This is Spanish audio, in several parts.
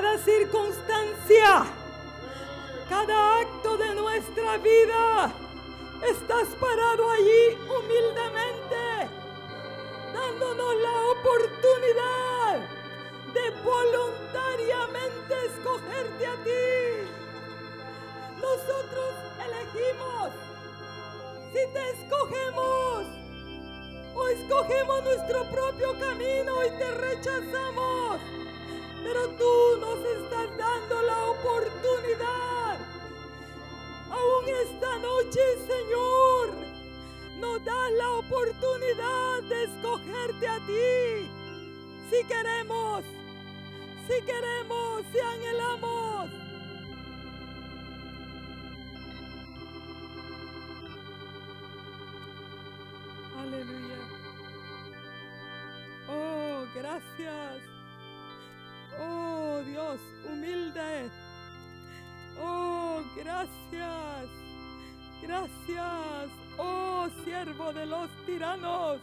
cada circunstancia, cada acto de nuestra vida. Estás parado allí humildemente, dándonos la oportunidad de voluntariamente escogerte a ti. Nosotros elegimos si te escogemos o escogemos nuestro propio camino y te rechazamos. Pero tú nos estás dando la oportunidad. Aún esta noche, Señor, nos das la oportunidad de escogerte a ti. Si queremos, si queremos, si anhelamos. Aleluya. Oh, gracias. Oh, Dios, humilde. Oh, gracias. Gracias. Oh, siervo de los tiranos.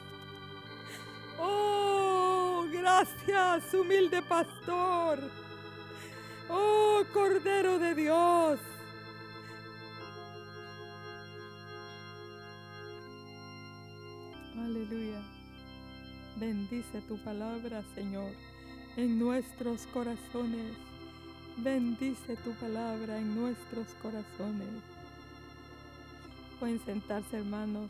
Oh, gracias, humilde pastor. Oh, Cordero de Dios. Aleluya. Bendice tu palabra, Señor, en nuestros corazones. Bendice tu palabra en nuestros corazones. Pueden sentarse, hermanos.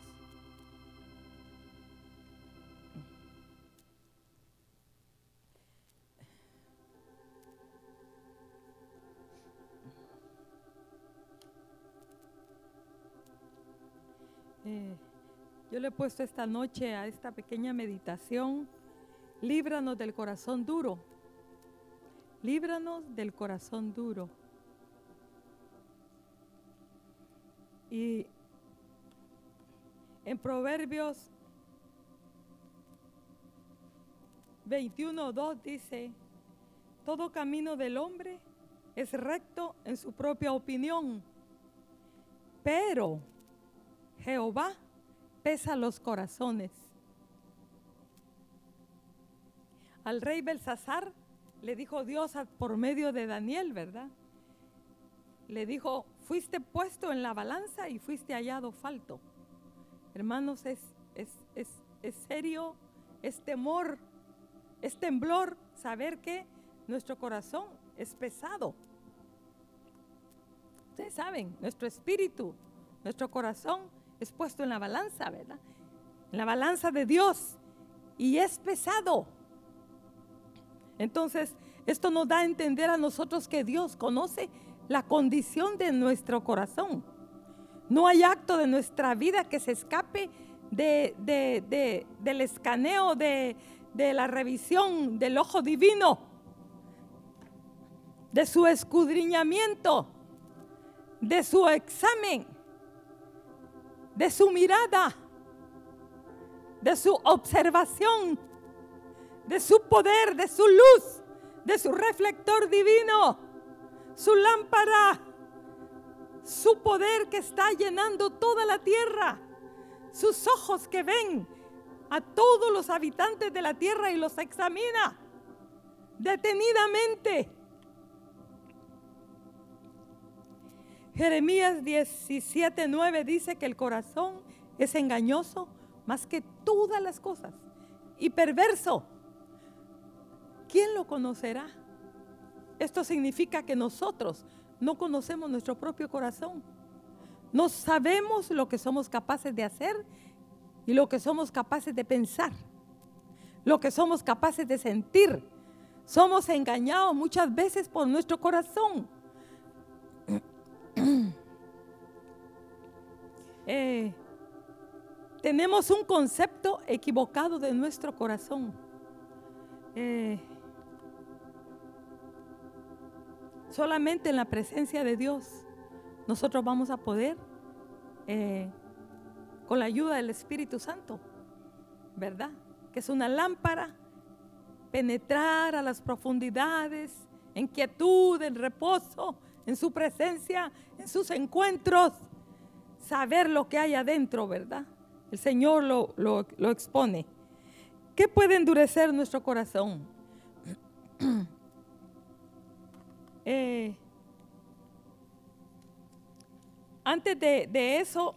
Eh, yo le he puesto esta noche a esta pequeña meditación, líbranos del corazón duro, líbranos del corazón duro. Y en Proverbios 21.2 dice, todo camino del hombre es recto en su propia opinión, pero Jehová pesa los corazones. Al rey Belsasar le dijo Dios por medio de Daniel, ¿verdad? Le dijo, fuiste puesto en la balanza y fuiste hallado falto. Hermanos, es, es, es, es serio, es temor, es temblor saber que nuestro corazón es pesado. Ustedes saben, nuestro espíritu, nuestro corazón es puesto en la balanza, ¿verdad? En la balanza de Dios. Y es pesado. Entonces, esto nos da a entender a nosotros que Dios conoce la condición de nuestro corazón. No hay acto de nuestra vida que se escape de, del escaneo, de la revisión del ojo divino, de su escudriñamiento, de su examen de su mirada, de su observación, de su poder, de su luz, de su reflector divino, su lámpara, su poder que está llenando toda la tierra, sus ojos que ven a todos los habitantes de la tierra y los examina detenidamente Jeremías 17:9 dice que el corazón es engañoso más que todas las cosas y perverso. ¿Quién lo conocerá? Esto significa que nosotros no conocemos nuestro propio corazón. No sabemos lo que somos capaces de hacer y lo que somos capaces de pensar, lo que somos capaces de sentir. Somos engañados muchas veces por nuestro corazón. Eh, tenemos un concepto equivocado de nuestro corazón. Eh, solamente en la presencia de Dios nosotros vamos a poder, eh, con la ayuda del Espíritu Santo, ¿verdad? Que es una lámpara, penetrar a las profundidades, en quietud, en reposo, en su presencia, en sus encuentros, saber lo que hay adentro, ¿verdad? El Señor lo, lo, expone. ¿Qué puede endurecer nuestro corazón? Eh, antes de, eso,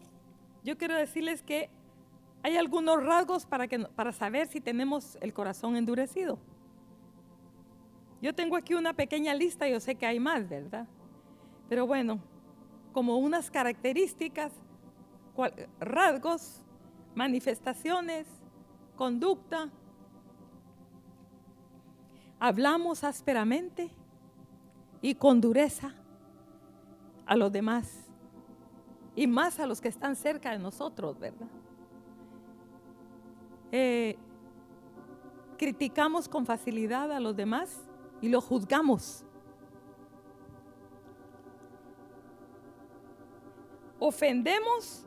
yo quiero decirles que hay algunos rasgos para, que, para saber si tenemos el corazón endurecido. Yo tengo aquí una pequeña lista, yo sé que hay más, ¿verdad? Pero bueno, como unas características, rasgos, manifestaciones, conducta. Hablamos ásperamente, y con dureza a los demás y más a los que están cerca de nosotros, ¿verdad? Eh, criticamos con facilidad a los demás y los juzgamos. Ofendemos,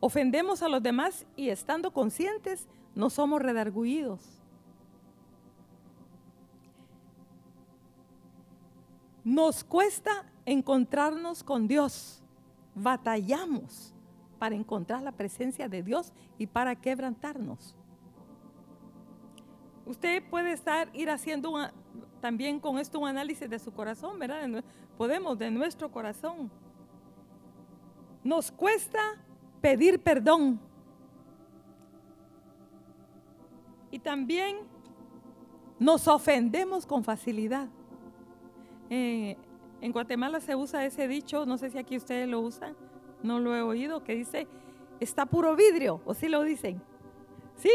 ofendemos a los demás y estando conscientes no somos redarguidos. Nos cuesta encontrarnos con Dios. Batallamos para encontrar la presencia de Dios y para quebrantarnos. Usted puede estar ir haciendo también con esto un análisis de su corazón, ¿verdad? Podemos, de nuestro corazón. Nos cuesta pedir perdón. Y también nos ofendemos con facilidad. Eh, en Guatemala se usa ese dicho, no sé si aquí ustedes lo usan, no lo he oído, que dice, está puro vidrio, o si lo dicen. ¿Sí?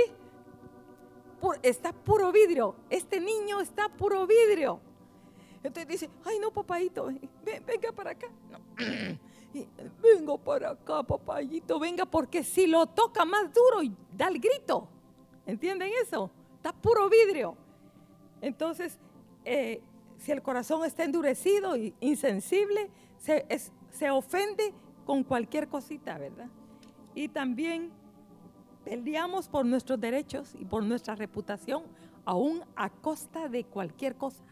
está puro vidrio, este niño está puro vidrio. Entonces dice, ay no, papayito, venga para acá. vengo para acá, papayito, venga, porque si lo toca más duro, da el grito. ¿Entienden eso? Está puro vidrio. Entonces, eh, si el corazón está endurecido e insensible, se, se ofende con cualquier cosita, ¿verdad? Y también peleamos por nuestros derechos y por nuestra reputación, aún a costa de cualquier cosa.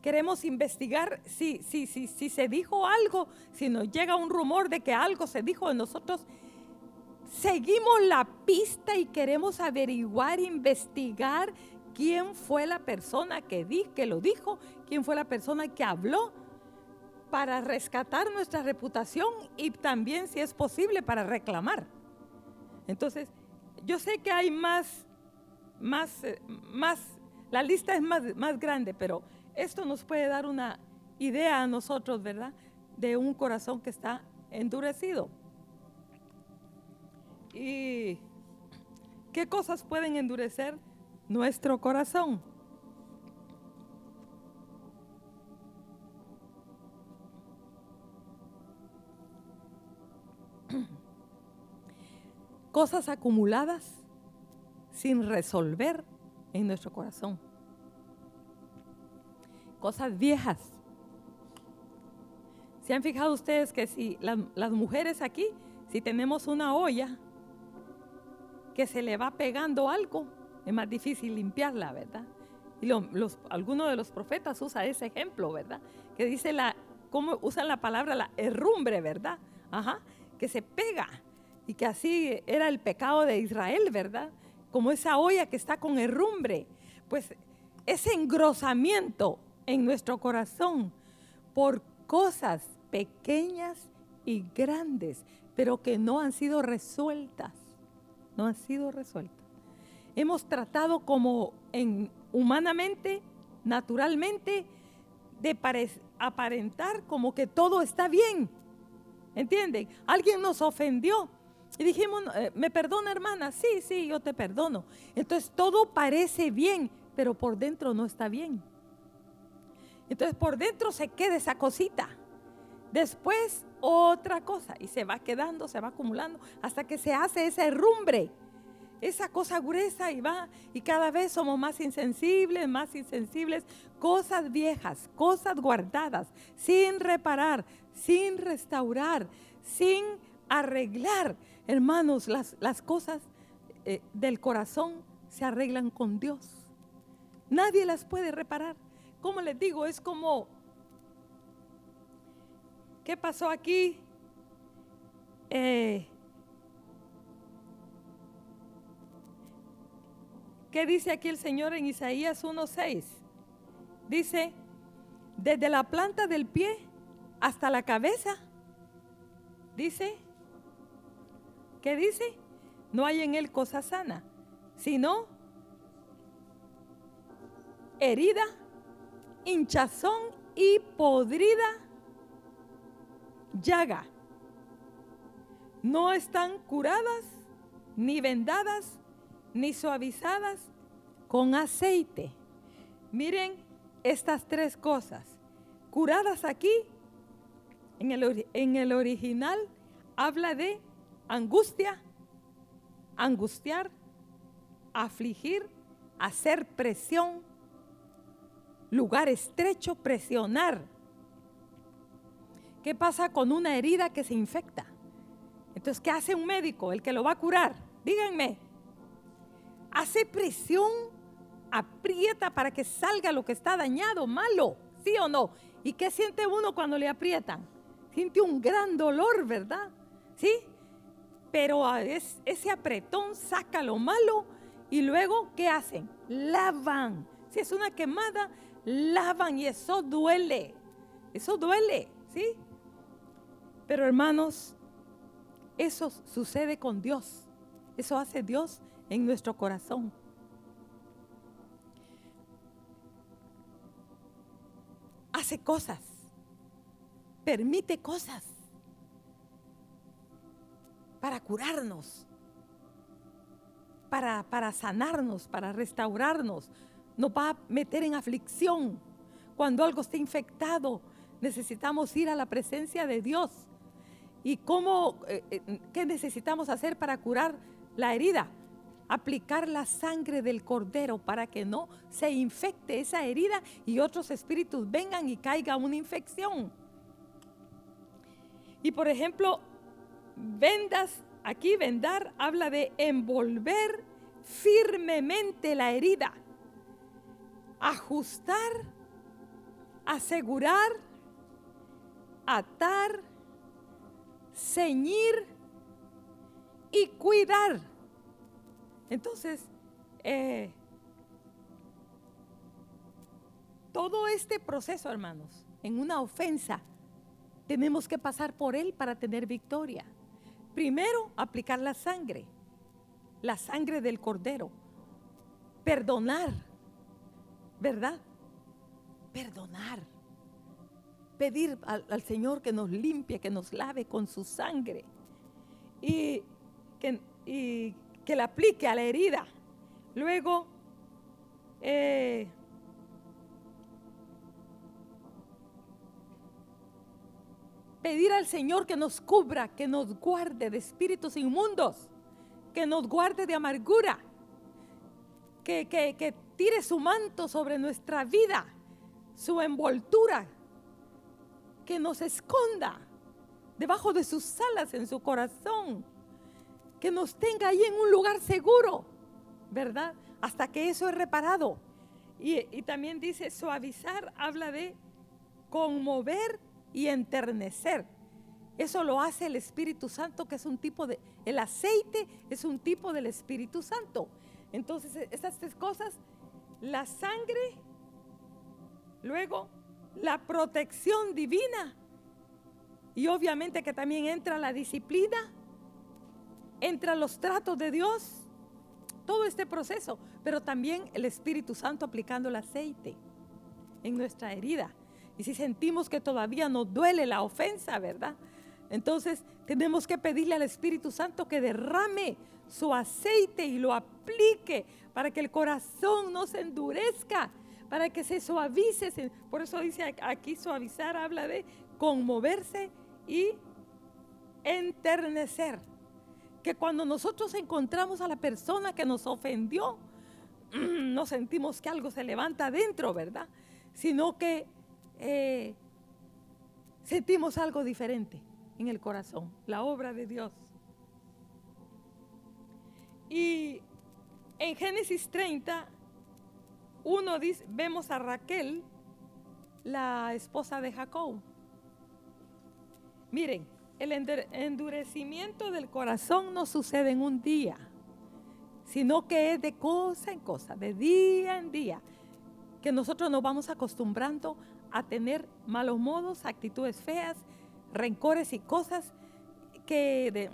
Queremos investigar si, si, si, si se dijo algo, si nos llega un rumor de que algo se dijo de nosotros, seguimos la pista y queremos averiguar, investigar quién fue la persona que, di, que lo dijo, quién fue la persona que habló para rescatar nuestra reputación y también, si es posible, para reclamar. Entonces, yo sé que hay más, más, eh, más, la lista es más, más grande, pero esto nos puede dar una idea a nosotros, ¿verdad? De un corazón que está endurecido. ¿Y qué cosas pueden endurecer nuestro corazón? cosas acumuladas sin resolver en nuestro corazón. Cosas viejas. ¿Se han fijado ustedes que si las mujeres aquí, si tenemos una olla que se le va pegando algo, es más difícil limpiarla, ¿verdad? Y los, algunos de los profetas usa ese ejemplo, ¿verdad? Que dice la, cómo usan la palabra la herrumbre, ¿verdad? Ajá, que se pega y que así era el pecado de Israel, ¿verdad? Como esa olla que está con herrumbre. Pues ese engrosamiento en nuestro corazón por cosas pequeñas y grandes, pero que no han sido resueltas. No han sido resueltas. Hemos tratado como en, humanamente, naturalmente, de aparentar como que todo está bien. ¿Entienden? Alguien nos ofendió y dijimos, eh, ¿me perdona hermana? Sí, sí, yo te perdono. Entonces todo parece bien, pero por dentro no está bien. Entonces por dentro se queda esa cosita. Después otra cosa y se va quedando, se va acumulando hasta que se hace ese rumbre, esa cosa gruesa y va y cada vez somos más insensibles, más insensibles, cosas viejas, cosas guardadas, sin reparar, sin restaurar, sin arreglar. Hermanos, las, las cosas eh, del corazón se arreglan con Dios. Nadie las puede reparar. Como les digo, es como, ¿qué pasó aquí? Eh, ¿Qué dice aquí el Señor en Isaías 1.6? Dice, desde la planta del pie hasta la cabeza. Dice, ¿qué dice? No hay en él cosa sana, sino herida, hinchazón y podrida llaga. No están curadas, ni vendadas, ni suavizadas con aceite. Miren estas tres cosas. Curadas aquí, en el, en el original, habla de angustia, angustiar, afligir, hacer presión, lugar estrecho, presionar. ¿Qué pasa con una herida que se infecta? Entonces, ¿qué hace un médico? El que lo va a curar. Díganme. Hace presión, aprieta para que salga lo que está dañado, malo, ¿sí o no? ¿Y qué siente uno cuando le aprietan? Siente un gran dolor, ¿verdad? ¿Sí? Pero ese apretón saca lo malo y luego, ¿qué hacen? Lavan. Si es una quemada, lavan y eso duele. Eso duele, ¿sí? Pero hermanos, eso sucede con Dios. Eso hace Dios en nuestro corazón. Hace cosas. Permite cosas para curarnos, para, para sanarnos, para restaurarnos, nos va a meter en aflicción. Cuando algo está infectado, necesitamos ir a la presencia de Dios. ¿Y cómo, eh, eh, qué necesitamos hacer para curar la herida? Aplicar la sangre del cordero para que no se infecte esa herida y otros espíritus vengan y caiga una infección. Y por ejemplo, vendas, aquí vendar habla de envolver firmemente la herida ajustar, asegurar, atar, ceñir y cuidar. Entonces, eh, todo este proceso, hermanos, en una ofensa, tenemos que pasar por él para tener victoria. Primero, aplicar la sangre, la sangre del cordero, perdonar ¿verdad? Perdonar. Pedir al, Señor que nos limpie, que nos lave con su sangre y que, que la aplique a la herida. Luego, eh, pedir al Señor que nos cubra, que nos guarde de espíritus inmundos, que nos guarde de amargura, que, que, que tire su manto sobre nuestra vida, su envoltura, que nos esconda debajo de sus alas en su corazón, que nos tenga ahí en un lugar seguro, ¿verdad? Hasta que eso es reparado. Y, y también dice suavizar, habla de conmover y enternecer. Eso lo hace el Espíritu Santo, que es un tipo de, el aceite es un tipo del Espíritu Santo. Entonces, esas tres cosas la sangre, luego la protección divina y obviamente que también entra la disciplina, entra los tratos de Dios, todo este proceso, pero también el Espíritu Santo aplicando el aceite en nuestra herida. Y si sentimos que todavía nos duele la ofensa, ¿verdad? Entonces tenemos que pedirle al Espíritu Santo que derrame su aceite y lo aplique para que el corazón no se endurezca, para que se suavice. Por eso dice aquí suavizar, habla de conmoverse y enternecer. Que cuando nosotros encontramos a la persona que nos ofendió, no sentimos que algo se levanta adentro, ¿verdad? Sino que eh, sentimos algo diferente en el corazón, la obra de Dios. Y en Génesis 30, uno dice, vemos a Raquel, la esposa de Jacob. Miren, el endurecimiento del corazón no sucede en un día, sino que es de cosa en cosa, de día en día, que nosotros nos vamos acostumbrando a tener malos modos, actitudes feas, rencores y cosas que de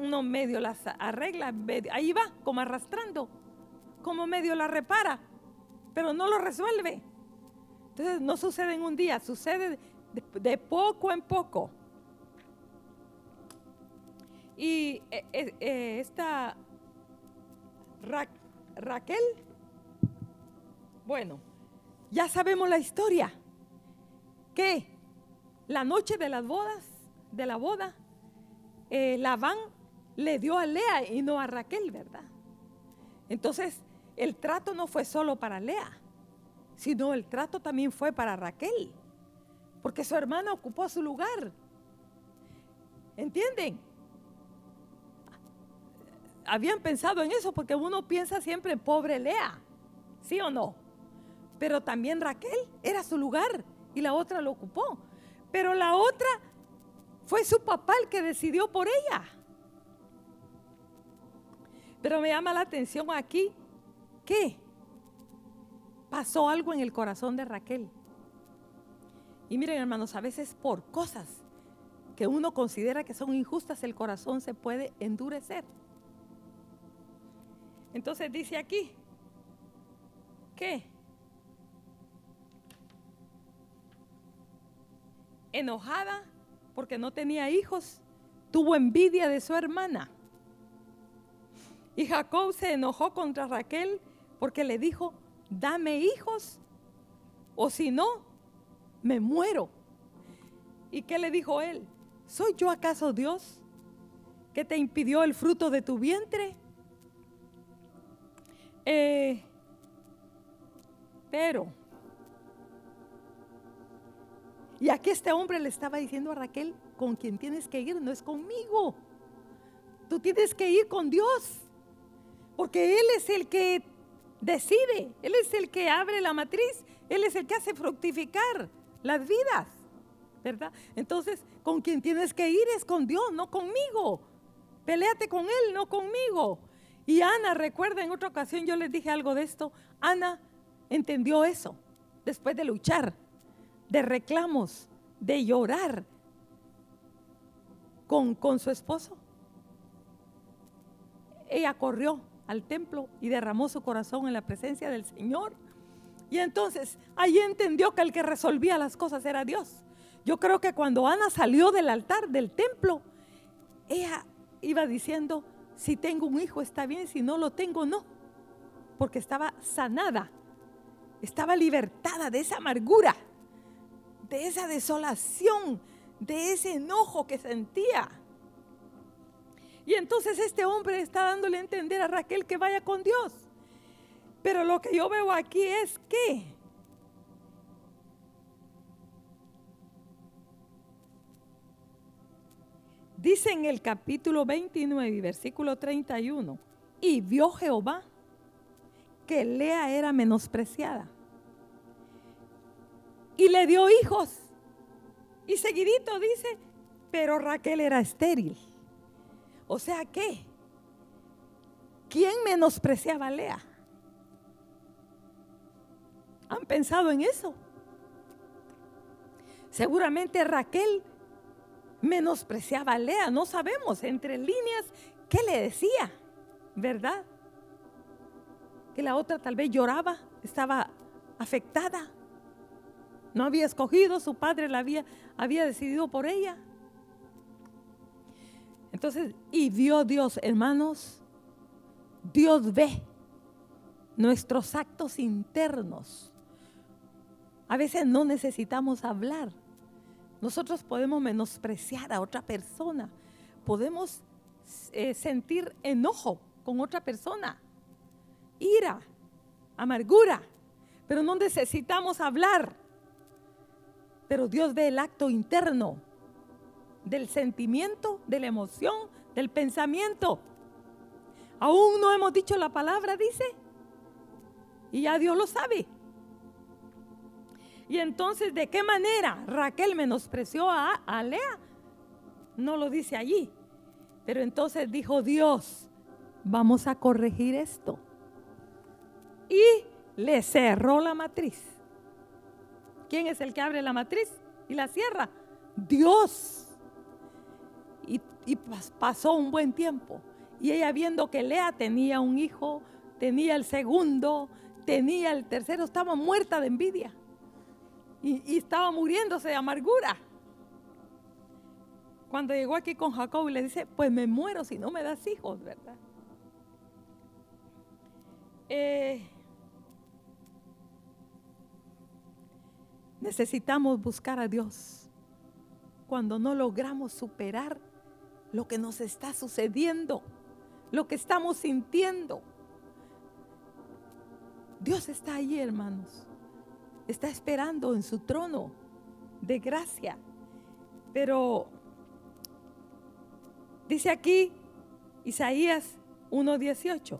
uno medio las arregla, ahí va, como arrastrando, como medio la repara, pero no lo resuelve. Entonces no sucede en un día, sucede de, poco en poco. Y eh, eh, eh, esta Raquel, bueno, ya sabemos la historia. Que la noche de las bodas, de la boda, eh, Labán le dio a Lea y no a Raquel, ¿verdad? Entonces, el trato no fue solo para Lea, sino el trato también fue para Raquel, porque su hermana ocupó su lugar. ¿Entienden? Habían pensado en eso porque uno piensa siempre en pobre Lea, ¿sí o no? Pero también Raquel era su lugar y la otra lo ocupó. Pero la otra fue su papá el que decidió por ella. Pero me llama la atención aquí que pasó algo en el corazón de Raquel. Y miren hermanos, a veces por cosas que uno considera que son injustas, el corazón se puede endurecer. Entonces dice aquí que enojada porque no tenía hijos, tuvo envidia de su hermana. Y Jacob se enojó contra Raquel porque le dijo, dame hijos o si no, me muero. ¿Y qué le dijo él? ¿Soy yo acaso Dios que te impidió el fruto de tu vientre? Eh, pero y aquí este hombre le estaba diciendo a Raquel, con quien tienes que ir no es conmigo. Tú tienes que ir con Dios. Porque Él es el que decide, Él es el que abre la matriz, Él es el que hace fructificar las vidas. ¿Verdad? Entonces, con quien tienes que ir es con Dios, no conmigo. Peléate con Él, no conmigo. Y Ana, recuerda, en otra ocasión yo les dije algo de esto. Ana entendió eso después de luchar de reclamos, de llorar con, con su esposo. Ella corrió al templo y derramó su corazón en la presencia del Señor. Y entonces ahí entendió que el que resolvía las cosas era Dios. Yo creo que cuando Ana salió del altar, del templo, ella iba diciendo, si tengo un hijo está bien, si no lo tengo no. Porque estaba sanada, estaba libertada de esa amargura de esa desolación, de ese enojo que sentía. Y entonces este hombre está dándole a entender a Raquel que vaya con Dios. Pero lo que yo veo aquí es que dice en el capítulo 29, versículo 31, y vio Jehová que Lea era menospreciada y le dio hijos. Y seguidito dice, pero Raquel era estéril. O sea que, ¿quién menospreciaba a Lea? ¿Han pensado en eso? Seguramente Raquel menospreciaba a Lea, no sabemos entre líneas qué le decía, ¿verdad? Que la otra tal vez lloraba, estaba afectada. No había escogido, su padre la había, había decidido por ella. Entonces, y vio Dios, hermanos, Dios ve nuestros actos internos. A veces no necesitamos hablar. Nosotros podemos menospreciar a otra persona. Podemos eh, sentir enojo con otra persona, ira, amargura, pero no necesitamos hablar. Pero Dios ve el acto interno del sentimiento, de la emoción, del pensamiento. Aún no hemos dicho la palabra, dice. Y ya Dios lo sabe. Y entonces, ¿de qué manera Raquel menospreció a, a Lea? No lo dice allí. Pero entonces dijo Dios, vamos a corregir esto. Y le cerró la matriz. ¿Quién es el que abre la matriz y la cierra? Dios. Y, y pasó un buen tiempo. Y ella viendo que Lea tenía un hijo, tenía el segundo, tenía el tercero, estaba muerta de envidia. Y, estaba muriéndose de amargura. Cuando llegó aquí con Jacob y le dice, pues me muero si no me das hijos, ¿verdad? Eh, necesitamos buscar a Dios cuando no logramos superar lo que nos está sucediendo, lo que estamos sintiendo. Dios está ahí, hermanos. Está esperando en su trono de gracia. Pero dice aquí Isaías 1.18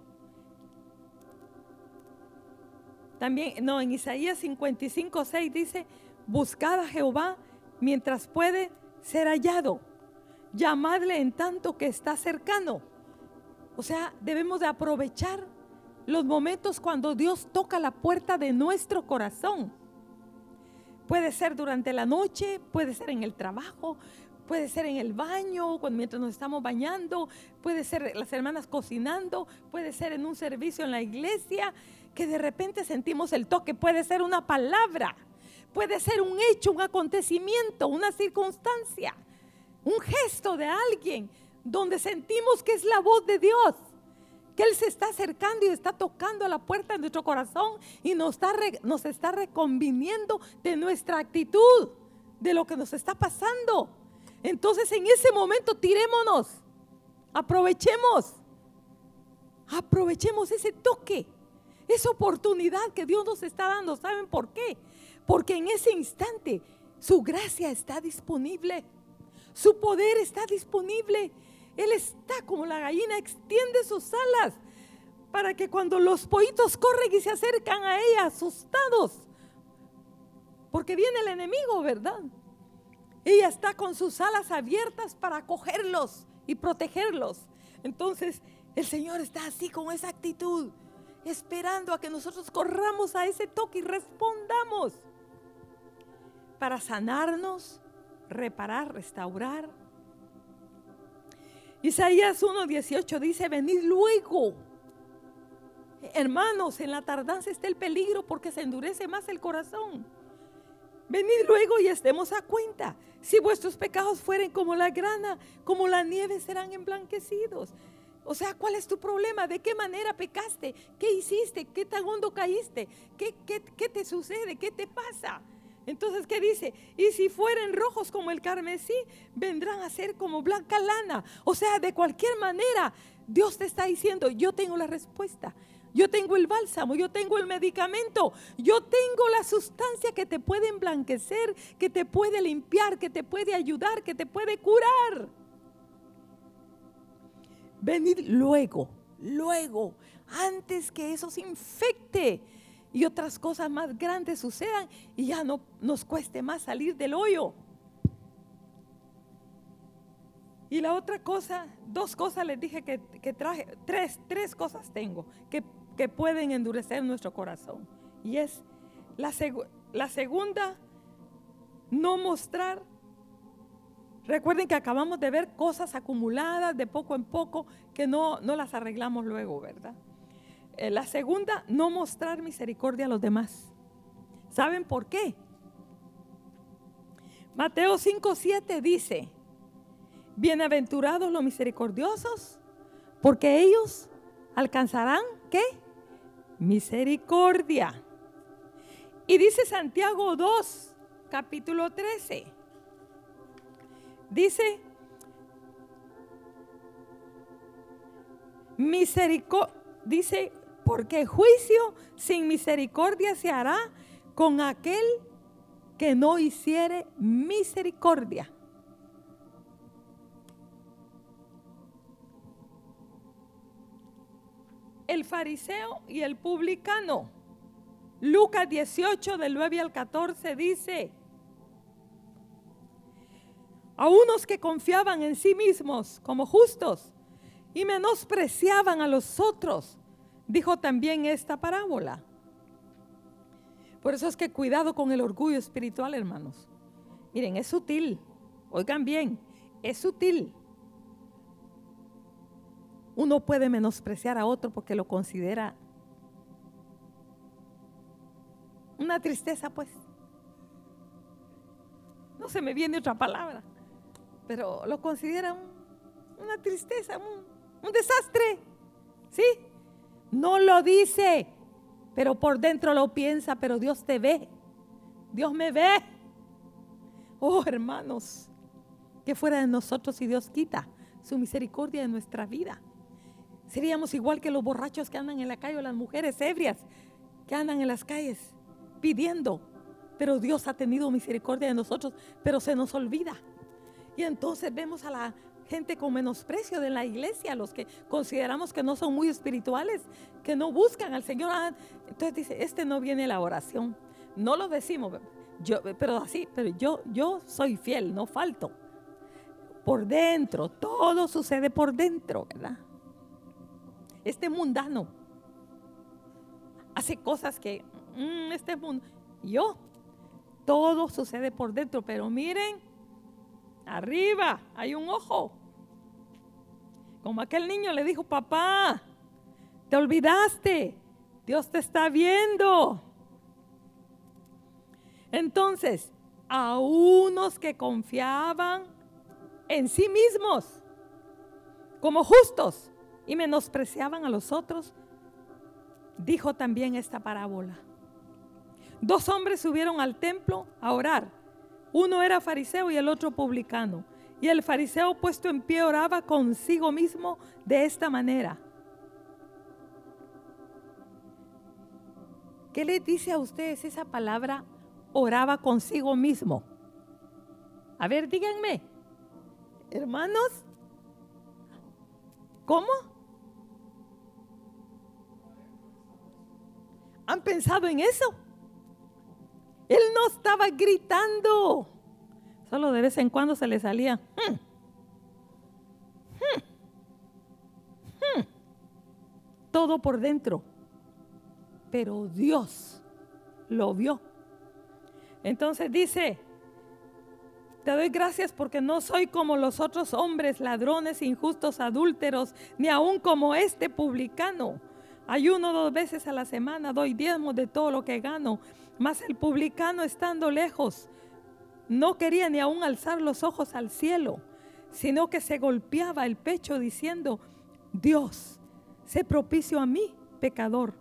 También, no, en Isaías 55, 6 dice, buscad a Jehová mientras puede ser hallado. Llamadle en tanto que está cercano. O sea, debemos de aprovechar los momentos cuando Dios toca la puerta de nuestro corazón. Puede ser durante la noche, puede ser en el trabajo, puede ser en el baño, cuando, mientras nos estamos bañando, puede ser las hermanas cocinando, puede ser en un servicio en la iglesia que de repente sentimos el toque. Puede ser una palabra, puede ser un hecho, un acontecimiento, una circunstancia, un gesto de alguien donde sentimos que es la voz de Dios. Que Él se está acercando y está tocando a la puerta de nuestro corazón y nos está, nos está reconviniendo de nuestra actitud, de lo que nos está pasando. Entonces en ese momento tirémonos, aprovechemos, aprovechemos ese toque esa oportunidad que Dios nos está dando. ¿Saben por qué? Porque en ese instante su gracia está disponible. Su poder está disponible. Él está como la gallina, extiende sus alas para que cuando los pollitos corren y se acercan a ella asustados, porque viene el enemigo, ¿verdad? Ella está con sus alas abiertas para cogerlos y protegerlos. Entonces el Señor está así con esa actitud esperando a que nosotros corramos a ese toque y respondamos para sanarnos, reparar, restaurar. Isaías 1:18 dice, venid luego. Hermanos, en la tardanza está el peligro porque se endurece más el corazón. Venid luego y estemos a cuenta. Si vuestros pecados fueren como la grana, como la nieve serán emblanquecidos. O sea, ¿cuál es tu problema? ¿De qué manera pecaste? ¿Qué hiciste? ¿Qué tan hondo caíste? ¿Qué, qué, te sucede? ¿Qué te pasa? Entonces, ¿qué dice? Y si fueren rojos como el carmesí, vendrán a ser como blanca lana. O sea, de cualquier manera, Dios te está diciendo, yo tengo la respuesta. Yo tengo el bálsamo, yo tengo el medicamento, yo tengo la sustancia que te puede emblanquecer, que te puede limpiar, que te puede ayudar, que te puede curar. Venid luego, luego, antes que eso se infecte y otras cosas más grandes sucedan y ya no nos cueste más salir del hoyo. Y la otra cosa, dos cosas les dije que, traje, tres, tres cosas tengo que, que, pueden endurecer nuestro corazón. Y es la, la segunda, no mostrar Recuerden que acabamos de ver cosas acumuladas de poco en poco que no, no las arreglamos luego, ¿verdad? Eh, la segunda, no mostrar misericordia a los demás. ¿Saben por qué? Mateo 5:7 dice, bienaventurados los misericordiosos, porque ellos alcanzarán, ¿qué? Misericordia. Y dice Santiago 2, capítulo 13 Dice, misericordia, dice, porque juicio sin misericordia se hará con aquel que no hiciere misericordia. El fariseo y el publicano. Lucas 18 del 9 al 14 dice, a unos que confiaban en sí mismos como justos y menospreciaban a los otros, dijo también esta parábola. Por eso es que cuidado con el orgullo espiritual, hermanos. Miren, es sutil. Oigan bien, es sutil. Uno puede menospreciar a otro porque lo considera una tristeza, pues. No se me viene otra palabra, pero lo considera una tristeza, un, un desastre. ¿Sí? No lo dice, pero por dentro lo piensa, pero Dios te ve. Dios me ve. Oh, hermanos, que fuera de nosotros si Dios quita su misericordia de nuestra vida. Seríamos igual que los borrachos que andan en la calle o las mujeres ebrias que andan en las calles pidiendo. Pero Dios ha tenido misericordia de nosotros, pero se nos olvida. Y entonces vemos a la gente con menosprecio de la iglesia, los que consideramos que no son muy espirituales, que no buscan al Señor. Ah, entonces dice, este no viene la oración. No lo decimos, yo, pero así, pero yo, yo soy fiel, no falto. Por dentro, todo sucede por dentro, ¿verdad? Este mundano hace cosas que mm, este mundo, yo, todo sucede por dentro, pero miren, arriba hay un ojo. Como aquel niño le dijo, papá, te olvidaste, Dios te está viendo. Entonces, a unos que confiaban en sí mismos como justos y menospreciaban a los otros, dijo también esta parábola. Dos hombres subieron al templo a orar. Uno era fariseo y el otro publicano. Y el fariseo puesto en pie oraba consigo mismo de esta manera. ¿Qué le dice a ustedes esa palabra oraba consigo mismo? A ver, díganme. Hermanos, ¿cómo? ¿Han pensado en eso? Él no estaba gritando. Solo de vez en cuando se le salía. Hmm, hmm, hmm". Todo por dentro. Pero Dios lo vio. Entonces dice, te doy gracias porque no soy como los otros hombres, ladrones, injustos, adúlteros, ni aún como este publicano. Ayuno dos veces a la semana, doy diezmos de todo lo que gano. Mas el publicano estando lejos, no quería ni aún alzar los ojos al cielo, sino que se golpeaba el pecho diciendo, Dios, sé propicio a mí, pecador.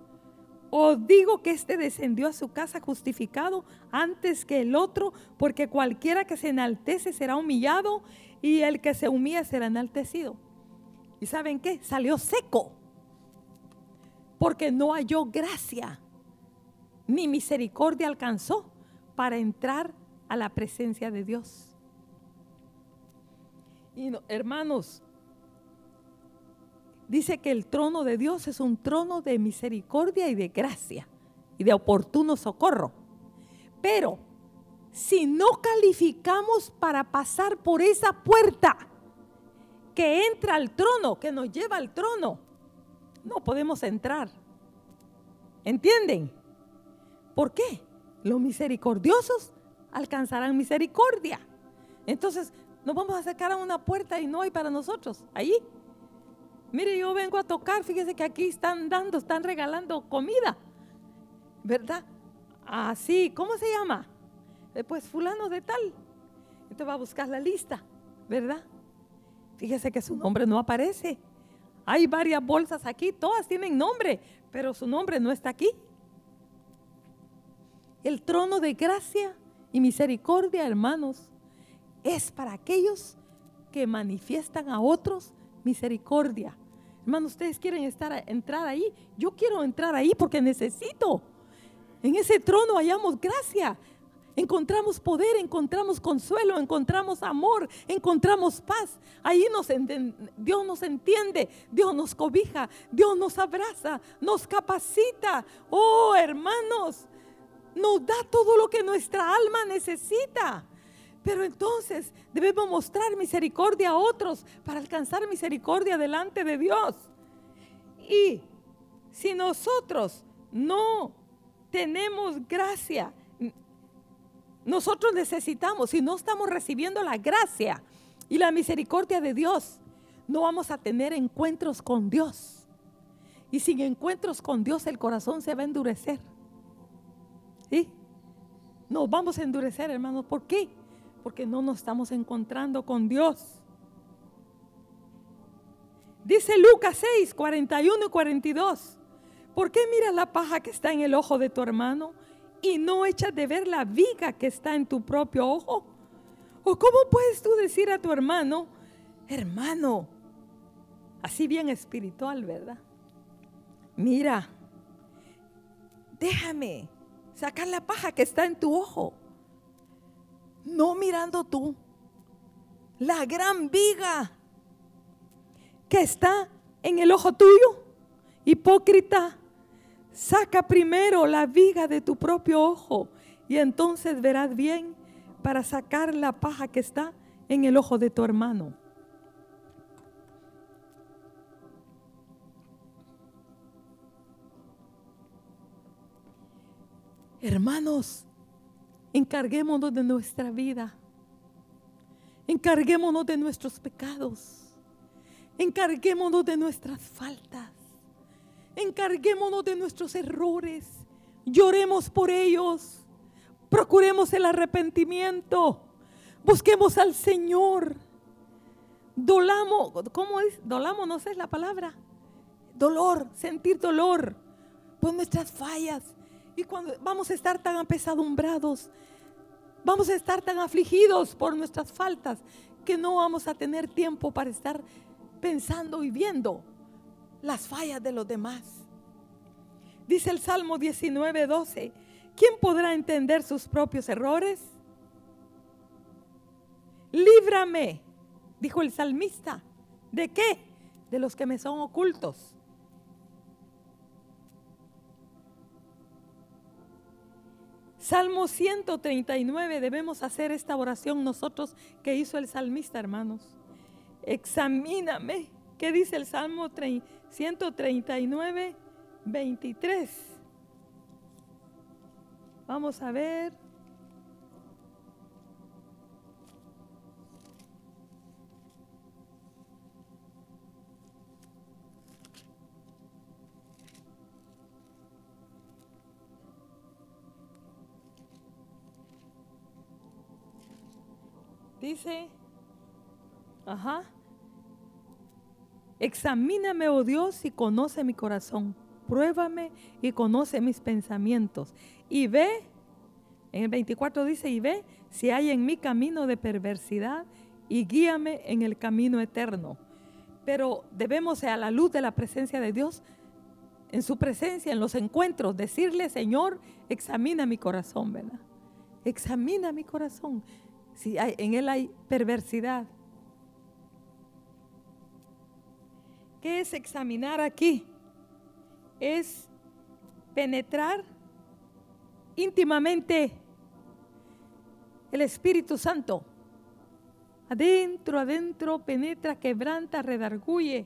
Os digo que éste descendió a su casa justificado antes que el otro, porque cualquiera que se enaltece será humillado y el que se humilla será enaltecido. ¿Y saben qué? Salió seco, porque no halló gracia, ni misericordia alcanzó para entrar a la presencia de Dios. Y hermanos, dice que el trono de Dios es un trono de misericordia y de gracia y de oportuno socorro. Pero si no calificamos para pasar por esa puerta que entra al trono, que nos lleva al trono, no podemos entrar. ¿Entienden? ¿Por qué? Los misericordiosos alcanzarán misericordia. Entonces, nos vamos a acercar a una puerta y no hay para nosotros. Ahí Mire, yo vengo a tocar, fíjese que aquí están dando, están regalando comida, ¿verdad? Así, ¿cómo se llama? Eh, pues fulano de tal. Entonces va a buscar la lista, ¿verdad? Fíjese que su nombre no aparece. Hay varias bolsas aquí, todas tienen nombre, pero su nombre no está aquí. El trono de gracia y misericordia, hermanos, es para aquellos que manifiestan a otros misericordia. Hermanos, ustedes quieren estar, entrar ahí. Yo quiero entrar ahí porque necesito. En ese trono hallamos gracia. Encontramos poder, encontramos consuelo, encontramos amor, encontramos paz. Ahí nos Dios nos entiende, Dios nos cobija, Dios nos abraza, nos capacita. Oh, hermanos, nos da todo lo que nuestra alma necesita. Pero entonces debemos mostrar misericordia a otros para alcanzar misericordia delante de Dios. Y si nosotros no tenemos gracia. Nosotros necesitamos, si no estamos recibiendo la gracia y la misericordia de Dios, no vamos a tener encuentros con Dios. Y sin encuentros con Dios el corazón se va a endurecer. ¿Sí? Nos vamos a endurecer, hermanos. ¿Por qué? Porque no nos estamos encontrando con Dios. Dice Lucas 6, 41 y 42. ¿Por qué miras la paja que está en el ojo de tu hermano y no echas de ver la viga que está en tu propio ojo? ¿O cómo puedes tú decir a tu hermano, hermano, así bien espiritual, ¿verdad? Mira, déjame sacar la paja que está en tu ojo, no mirando tú la gran viga que está en el ojo tuyo, hipócrita. Saca primero la viga de tu propio ojo y entonces verás bien para sacar la paja que está en el ojo de tu hermano. Hermanos, encarguémonos de nuestra vida. Encarguémonos de nuestros pecados. Encarguémonos de nuestras faltas. Encarguémonos de nuestros errores. Lloremos por ellos. Procuremos el arrepentimiento. Busquemos al Señor. Dolamos, ¿cómo es? Dolamos, no sé la palabra. Dolor, sentir dolor por nuestras fallas. Y cuando vamos a estar tan apesadumbrados, vamos a estar tan afligidos por nuestras faltas, que no vamos a tener tiempo para estar pensando y viendo las fallas de los demás. Dice el Salmo 19, 12, ¿quién podrá entender sus propios errores? Líbrame, dijo el salmista. ¿De qué? De los que me son ocultos. Salmo 139, debemos hacer esta oración nosotros que hizo el salmista, hermanos. Examíname. ¿Qué dice el Salmo 139, 23? Vamos a ver. Dice, ajá, examíname, oh Dios, y conoce mi corazón. Pruébame y conoce mis pensamientos. Y ve, en el 24 dice, y ve si hay en mi camino de perversidad y guíame en el camino eterno. Pero debemos a la luz de la presencia de Dios, en su presencia, en los encuentros, decirle, Señor, examina mi corazón, ¿verdad? Examina mi corazón si en él hay perversidad. ¿Qué es examinar aquí? Es penetrar íntimamente el Espíritu Santo. Adentro, adentro, penetra, quebranta, redarguye.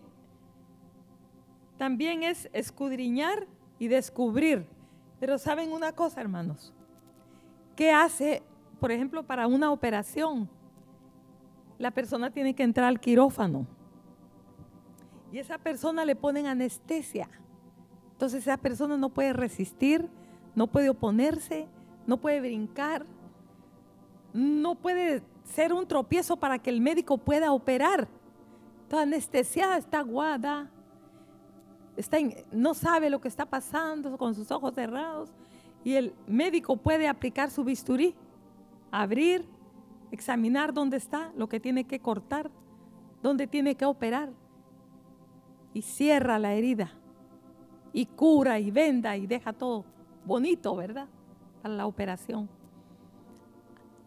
También es escudriñar y descubrir. Pero saben una cosa, hermanos. ¿Qué hace por ejemplo, para una operación, la persona tiene que entrar al quirófano y esa persona le ponen anestesia. Entonces esa persona no puede resistir, no puede oponerse, no puede brincar, no puede ser un tropiezo para que el médico pueda operar. Está anestesiada, está aguada, está no sabe lo que está pasando con sus ojos cerrados y el médico puede aplicar su bisturí abrir, examinar dónde está, lo que tiene que cortar, dónde tiene que operar. Y cierra la herida. Y cura y venda y deja todo bonito, ¿verdad? Para la operación.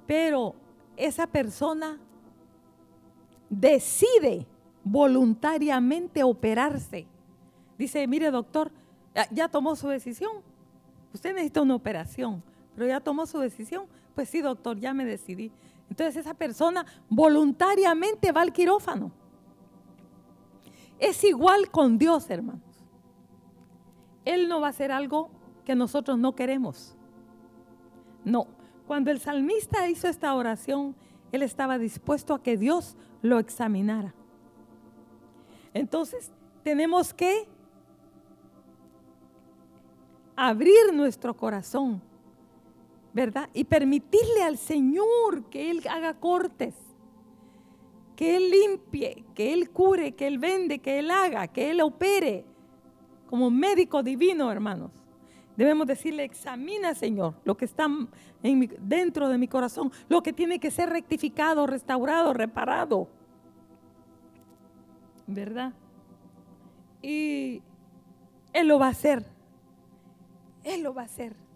Pero esa persona decide voluntariamente operarse. Dice, mire doctor, ya tomó su decisión. Usted necesita una operación, pero ya tomó su decisión pues sí, doctor, ya me decidí. Entonces esa persona voluntariamente va al quirófano. Es igual con Dios, hermanos. Él no va a hacer algo que nosotros no queremos. No, cuando el salmista hizo esta oración, él estaba dispuesto a que Dios lo examinara. Entonces, tenemos que abrir nuestro corazón, ¿verdad? Y permitirle al Señor que Él haga cortes, que Él limpie, que Él cure, que Él vende, que Él haga, que Él opere como médico divino, hermanos. Debemos decirle, examina, Señor, lo que está dentro de mi corazón, lo que tiene que ser rectificado, restaurado, reparado. ¿Verdad? Y Él lo va a hacer. Él lo va a hacer.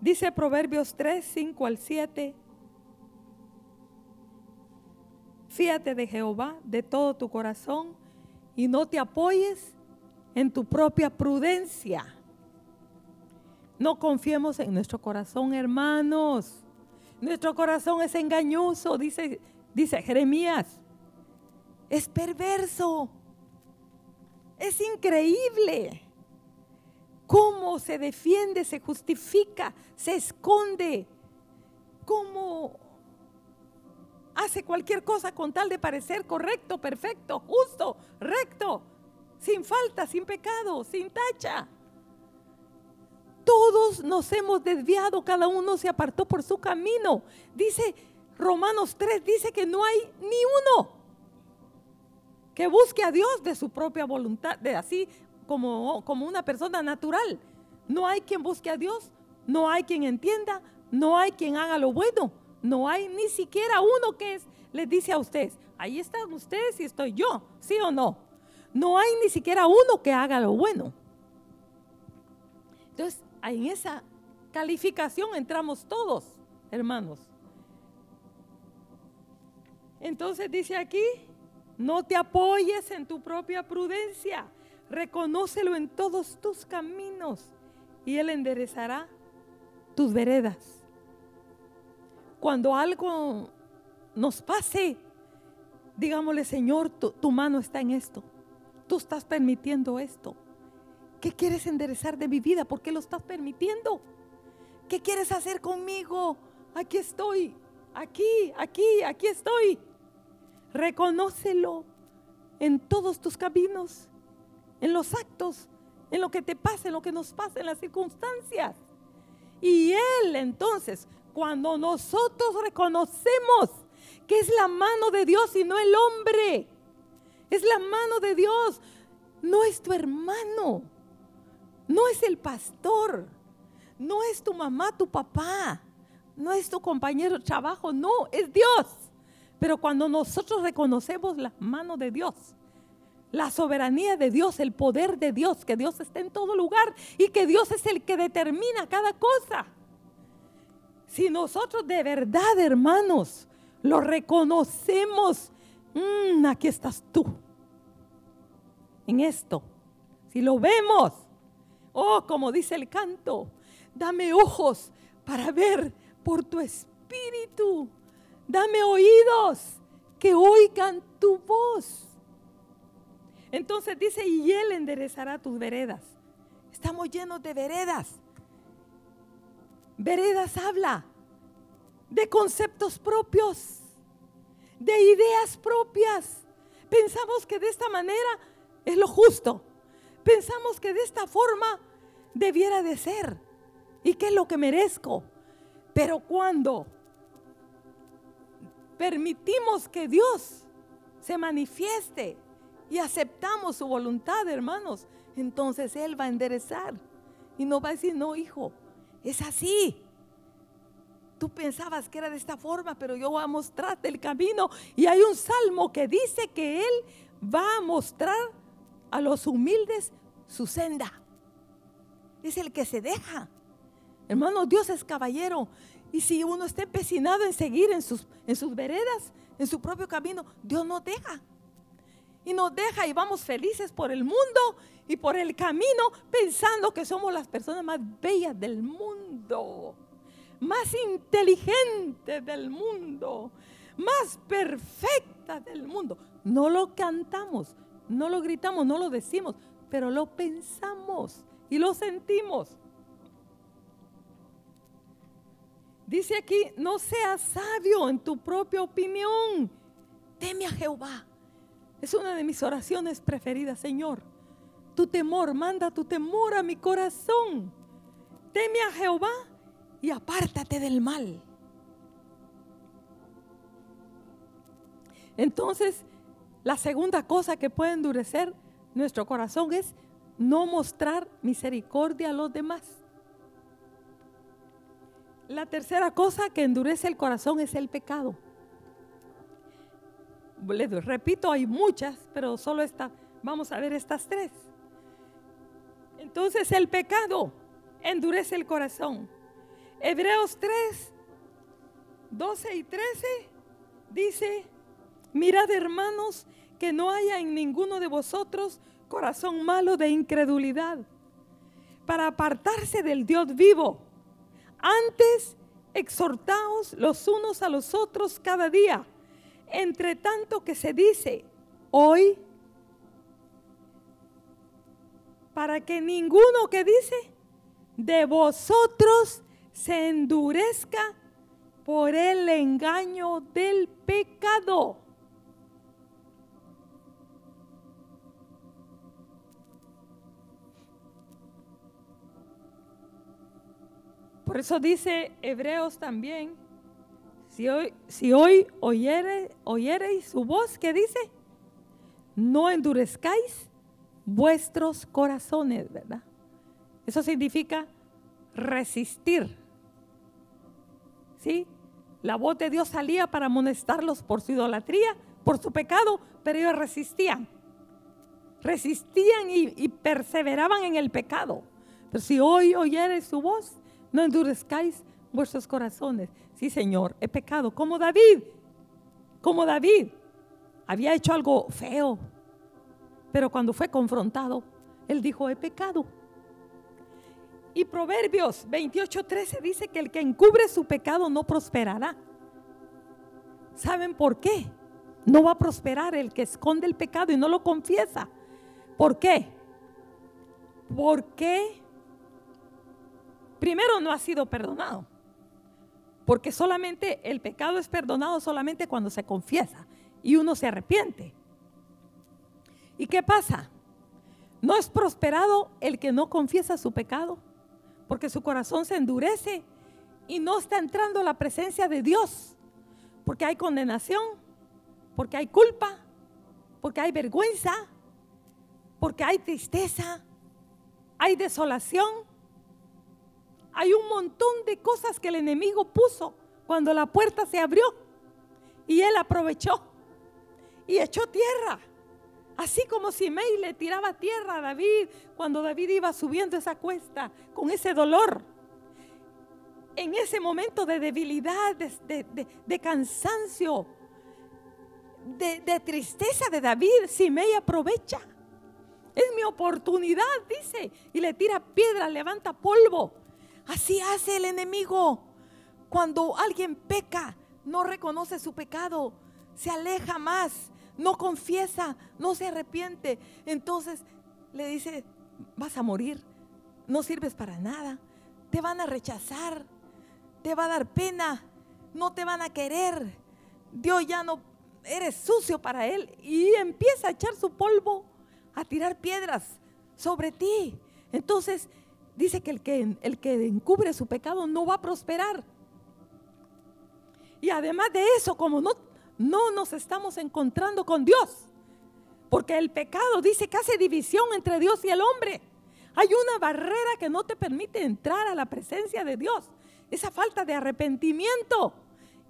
Dice Proverbios 3, 5 al 7. Fíate de Jehová de todo tu corazón y no te apoyes en tu propia prudencia. No confiemos en nuestro corazón, hermanos. Nuestro corazón es engañoso, dice, dice Jeremías. Es perverso. Es increíble cómo se defiende, se justifica, se esconde, cómo hace cualquier cosa con tal de parecer correcto, perfecto, justo, recto, sin falta, sin pecado, sin tacha. Todos nos hemos desviado, cada uno se apartó por su camino. Dice Romanos 3, dice que no hay ni uno que busque a Dios de su propia voluntad, de así como, como una persona natural. No hay quien busque a Dios, no hay quien entienda, no hay quien haga lo bueno. No hay ni siquiera uno que es, les dice a ustedes, ahí están ustedes y estoy yo, ¿sí o no? No hay ni siquiera uno que haga lo bueno. Entonces, en esa calificación entramos todos, hermanos. Entonces dice aquí, no te apoyes en tu propia prudencia, reconócelo en todos tus caminos y Él enderezará tus veredas cuando algo nos pase, digámosle, Señor, tu, mano está en esto. Tú estás permitiendo esto. ¿Qué quieres enderezar de mi vida? ¿Por qué lo estás permitiendo? ¿Qué quieres hacer conmigo? Aquí estoy, aquí, aquí, aquí estoy. Reconócelo en todos tus caminos, en los actos, en lo que te pasa, en lo que nos pasa, en las circunstancias. Y Él entonces cuando nosotros reconocemos que es la mano de Dios y no el hombre. Es la mano de Dios. No es tu hermano. No es el pastor. No es tu mamá, tu papá. No es tu compañero de trabajo. No, es Dios. Pero cuando nosotros reconocemos la mano de Dios, la soberanía de Dios, el poder de Dios, que Dios está en todo lugar y que Dios es el que determina cada cosa. Si nosotros de verdad, hermanos, lo reconocemos, mm, aquí estás tú. En esto, si lo vemos, oh, como dice el canto, dame ojos para ver por tu espíritu. Dame oídos que oigan tu voz. Entonces dice, y Él enderezará tus veredas. Estamos llenos de veredas. Veredas habla de conceptos propios, de ideas propias. Pensamos que de esta manera es lo justo. Pensamos que de esta forma debiera de ser. ¿Y qué es lo que merezco? Pero cuando permitimos que Dios se manifieste y aceptamos su voluntad, hermanos, entonces Él va a enderezar y no va a decir, no, hijo, es así. Tú pensabas que era de esta forma, pero yo voy a mostrarte el camino. Y hay un salmo que dice que Él va a mostrar a los humildes su senda. Es el que se deja. Hermano, Dios es caballero. Y si uno está empecinado en seguir en sus, en sus veredas, en su propio camino, Dios nos deja. Y nos deja y vamos felices por el mundo y por el camino pensando que somos las personas más bellas del mundo, más inteligentes del mundo, más perfectas del mundo. No lo cantamos, no lo gritamos, no lo decimos. pero lo pensamos y lo sentimos. Dice aquí, no seas sabio en tu propia opinión. Teme a Jehová. Es una de mis oraciones preferidas, Señor. Tu temor, manda tu temor a mi corazón. Teme a Jehová y apártate del mal. Entonces, la segunda cosa que puede endurecer nuestro corazón es no mostrar misericordia a los demás. La tercera cosa que endurece el corazón es el pecado. Repito, hay muchas, pero solo esta, vamos a ver estas tres. Entonces el pecado endurece el corazón. Hebreos 3, 12 y 13 dice, Mirad hermanos que no haya en ninguno de vosotros corazón malo de incredulidad para apartarse del Dios vivo. Antes exhortaos los unos a los otros cada día, entre tanto que se dice hoy, para que ninguno que dice de vosotros se endurezca por el engaño del pecado. Por eso dice Hebreos también, si hoy, si oyereis su voz, ¿qué dice? No endurezcáis vuestros corazones, ¿verdad? Eso significa resistir. ¿Sí? La voz de Dios salía para amonestarlos por su idolatría, por su pecado, pero ellos resistían. Resistían y, y perseveraban en el pecado. Pero si hoy oyeres su voz, no endurezcáis vuestros corazones. Sí, Señor, he pecado como David, como David. Había hecho algo feo, pero cuando fue confrontado, él dijo, he pecado. Y Proverbios 28:13 dice que el que encubre su pecado no prosperará. ¿Saben por qué? No va a prosperar el que esconde el pecado y no lo confiesa. ¿Por qué? Porque primero no ha sido perdonado. Porque solamente el pecado es perdonado solamente cuando se confiesa y uno se arrepiente. ¿Y qué pasa? No es prosperado el que no confiesa su pecado, porque su corazón se endurece y no está entrando a la presencia de Dios, porque hay condenación, porque hay culpa, porque hay vergüenza, porque hay tristeza, hay desolación hay un montón de cosas que el enemigo puso cuando la puerta se abrió. Y él aprovechó y echó tierra. Así como Simei le tiraba tierra a David cuando David iba subiendo esa cuesta con ese dolor. En ese momento de debilidad, de, cansancio, de, tristeza de David, Simei aprovecha. Es mi oportunidad, dice, y le tira piedra, levanta polvo Así hace el enemigo. Cuando alguien peca, no reconoce su pecado, se aleja más, no confiesa, no se arrepiente. Entonces le dice, vas a morir, no sirves para nada, te van a rechazar, te va a dar pena, no te van a querer. Dios ya no, eres sucio para él. Y empieza a echar su polvo, a tirar piedras sobre ti. Entonces dice que el, que el que encubre su pecado no va a prosperar. Y además de eso, como no, no nos estamos encontrando con Dios, porque el pecado dice que hace división entre Dios y el hombre. Hay una barrera que no te permite entrar a la presencia de Dios. Esa falta de arrepentimiento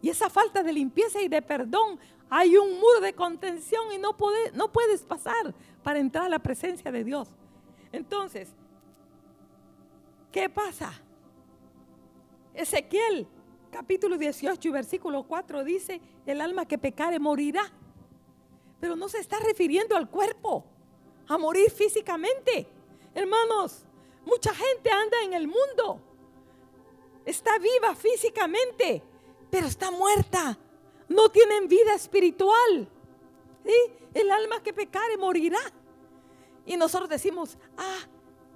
y esa falta de limpieza y de perdón. Hay un muro de contención y no, no puedes pasar para entrar a la presencia de Dios. Entonces, ¿Qué pasa? Ezequiel capítulo 18 y versículo 4 dice, el alma que pecare morirá. Pero no se está refiriendo al cuerpo, a morir físicamente. Hermanos, mucha gente anda en el mundo, está viva físicamente, pero está muerta. No tienen vida espiritual. El alma que pecare morirá. Y nosotros decimos, ah,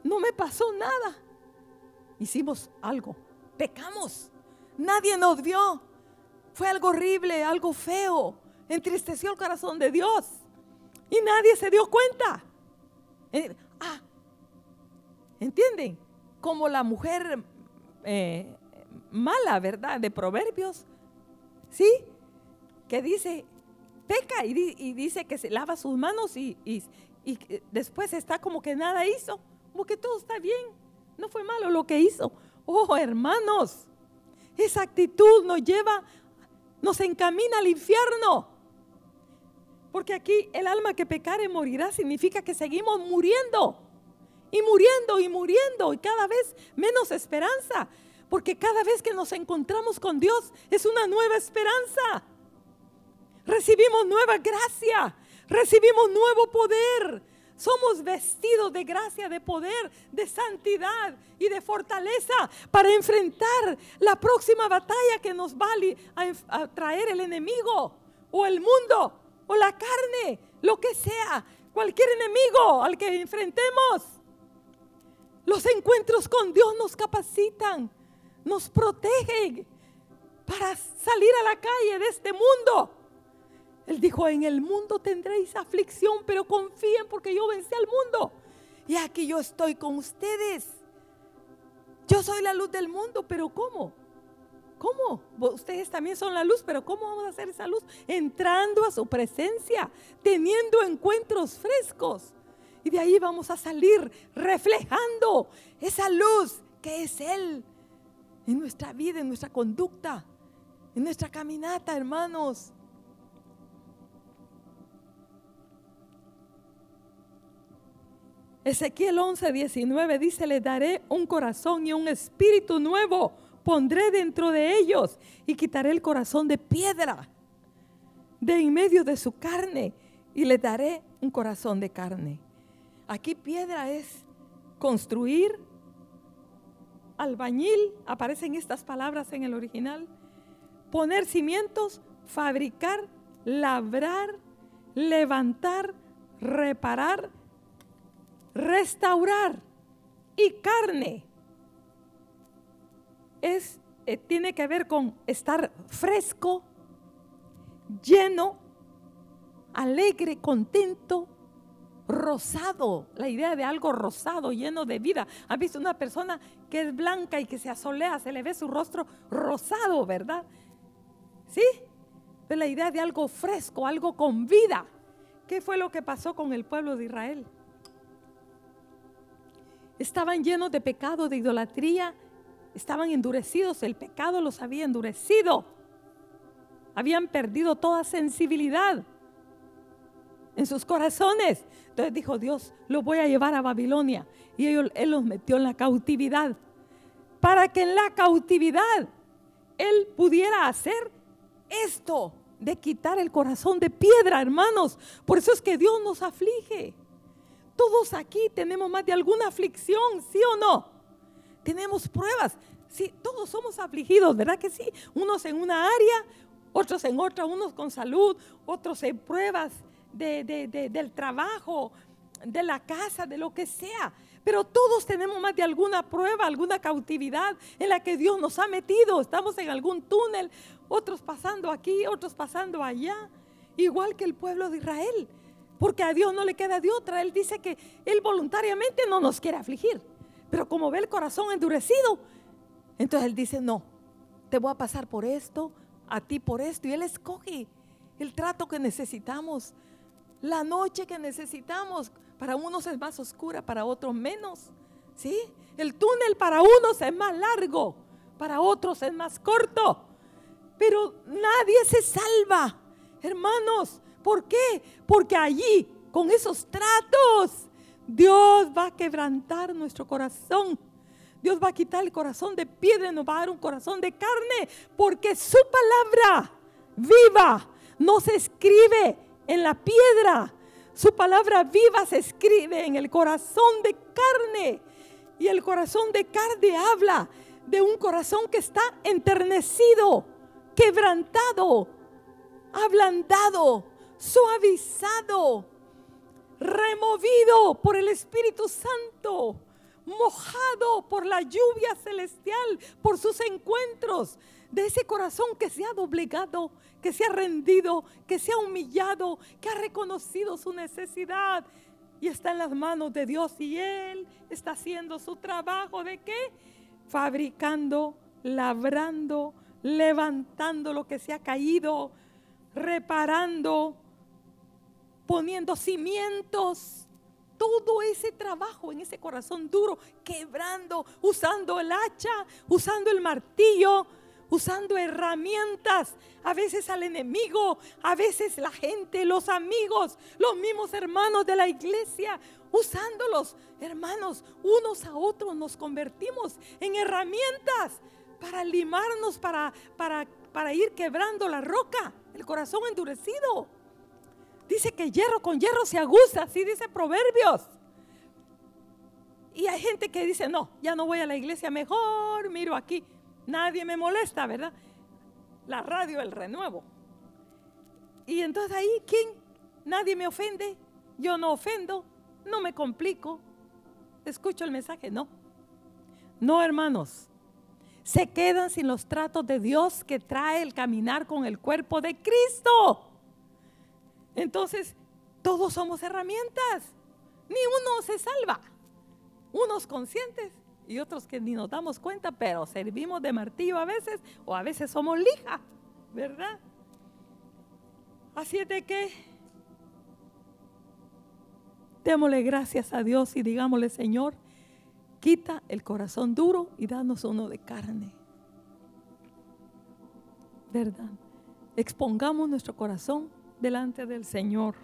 no me pasó nada. Hicimos algo, pecamos. Nadie nos vio. Fue algo horrible, algo feo. Entristeció el corazón de Dios. Y nadie se dio cuenta. Eh, ah, ¿entienden? Como la mujer eh, mala, ¿verdad? De Proverbios. ¿Sí? Que dice, peca y, dice que se lava sus manos y, y, después está como que nada hizo. Como que todo está bien. No fue malo lo que hizo. Oh, hermanos, esa actitud nos lleva, nos encamina al infierno. Porque aquí el alma que pecare morirá significa que seguimos muriendo. Y muriendo y muriendo y cada vez menos esperanza. Porque cada vez que nos encontramos con Dios es una nueva esperanza. Recibimos nueva gracia. Recibimos nuevo poder. Somos vestidos de gracia, de poder, de santidad y de fortaleza para enfrentar la próxima batalla que nos va a, traer el enemigo o el mundo o la carne, lo que sea, cualquier enemigo al que enfrentemos. Los encuentros con Dios nos capacitan, nos protegen para salir a la calle de este mundo él dijo, en el mundo tendréis aflicción, pero confíen porque yo vencí al mundo. Y aquí yo estoy con ustedes. Yo soy la luz del mundo, pero ¿cómo? ¿Cómo? Ustedes también son la luz, pero ¿cómo vamos a hacer esa luz? Entrando a su presencia, teniendo encuentros frescos. Y de ahí vamos a salir reflejando esa luz que es Él en nuestra vida, en nuestra conducta, en nuestra caminata, hermanos. Ezequiel 11, 19 dice, le daré un corazón y un espíritu nuevo, pondré dentro de ellos y quitaré el corazón de piedra de en medio de su carne y le daré un corazón de carne. Aquí piedra es construir, albañil, aparecen estas palabras en el original, poner cimientos, fabricar, labrar, levantar, reparar, restaurar y carne es, eh, tiene que ver con estar fresco, lleno, alegre, contento, rosado. La idea de algo rosado, lleno de vida. ¿Han visto una persona que es blanca y que se asolea? Se le ve su rostro rosado, ¿verdad? ¿Sí? Es la idea de algo fresco, algo con vida. ¿Qué fue lo que pasó con el pueblo de Israel? Estaban llenos de pecado, de idolatría, estaban endurecidos, el pecado los había endurecido, habían perdido toda sensibilidad en sus corazones. Entonces dijo Dios, lo voy a llevar a Babilonia. Y él los metió en la cautividad, para que en la cautividad Él pudiera hacer esto de quitar el corazón de piedra, hermanos. Por eso es que Dios nos aflige. Todos aquí tenemos más de alguna aflicción, ¿sí o no? Tenemos pruebas. Sí, todos somos afligidos, ¿verdad que sí? Unos en una área, otros en otra, unos con salud, otros en pruebas del trabajo, de la casa, de lo que sea. Pero todos tenemos más de alguna prueba, alguna cautividad en la que Dios nos ha metido. Estamos en algún túnel, otros pasando aquí, otros pasando allá, igual que el pueblo de Israel porque a Dios no le queda de otra. Él dice que Él voluntariamente no nos quiere afligir, pero como ve el corazón endurecido, entonces Él dice, no, te voy a pasar por esto, a ti por esto, y Él escoge el trato que necesitamos, la noche que necesitamos. Para unos es más oscura, para otros menos. ¿Sí? El túnel para unos es más largo, para otros es más corto. Pero nadie se salva. Hermanos, ¿Por qué? Porque allí, con esos tratos, Dios va a quebrantar nuestro corazón. Dios va a quitar el corazón de piedra y nos va a dar un corazón de carne, porque su palabra viva no se escribe en la piedra. Su palabra viva se escribe en el corazón de carne. Y el corazón de carne habla de un corazón que está enternecido, quebrantado, ablandado, suavizado, removido por el Espíritu Santo, mojado por la lluvia celestial, por sus encuentros, de ese corazón que se ha doblegado, que se ha rendido, que se ha humillado, que ha reconocido su necesidad y está en las manos de Dios y Él está haciendo su trabajo de qué? Fabricando, labrando, levantando lo que se ha caído, reparando, poniendo cimientos. Todo ese trabajo en ese corazón duro, quebrando, usando el hacha, usando el martillo, usando herramientas, a veces al enemigo, a veces la gente, los amigos, los mismos hermanos de la iglesia, usándolos, hermanos, unos a otros nos convertimos en herramientas para limarnos, para, para, para ir quebrando la roca, el corazón endurecido. Dice que hierro con hierro se aguza, así dice Proverbios. Y hay gente que dice, no, ya no voy a la iglesia, mejor miro aquí. Nadie me molesta, ¿verdad? La radio, el renuevo. Y entonces ahí, ¿quién? Nadie me ofende, yo no ofendo, no me complico. Escucho el mensaje, no. No, hermanos. Se quedan sin los tratos de Dios que trae el caminar con el cuerpo de Cristo. Entonces, todos somos herramientas. Ni uno se salva. Unos conscientes y otros que ni nos damos cuenta, pero servimos de martillo a veces o a veces somos lija, ¿verdad? Así es de que démosle gracias a Dios y digámosle, Señor, quita el corazón duro y danos uno de carne. ¿Verdad? Expongamos nuestro corazón delante del Señor.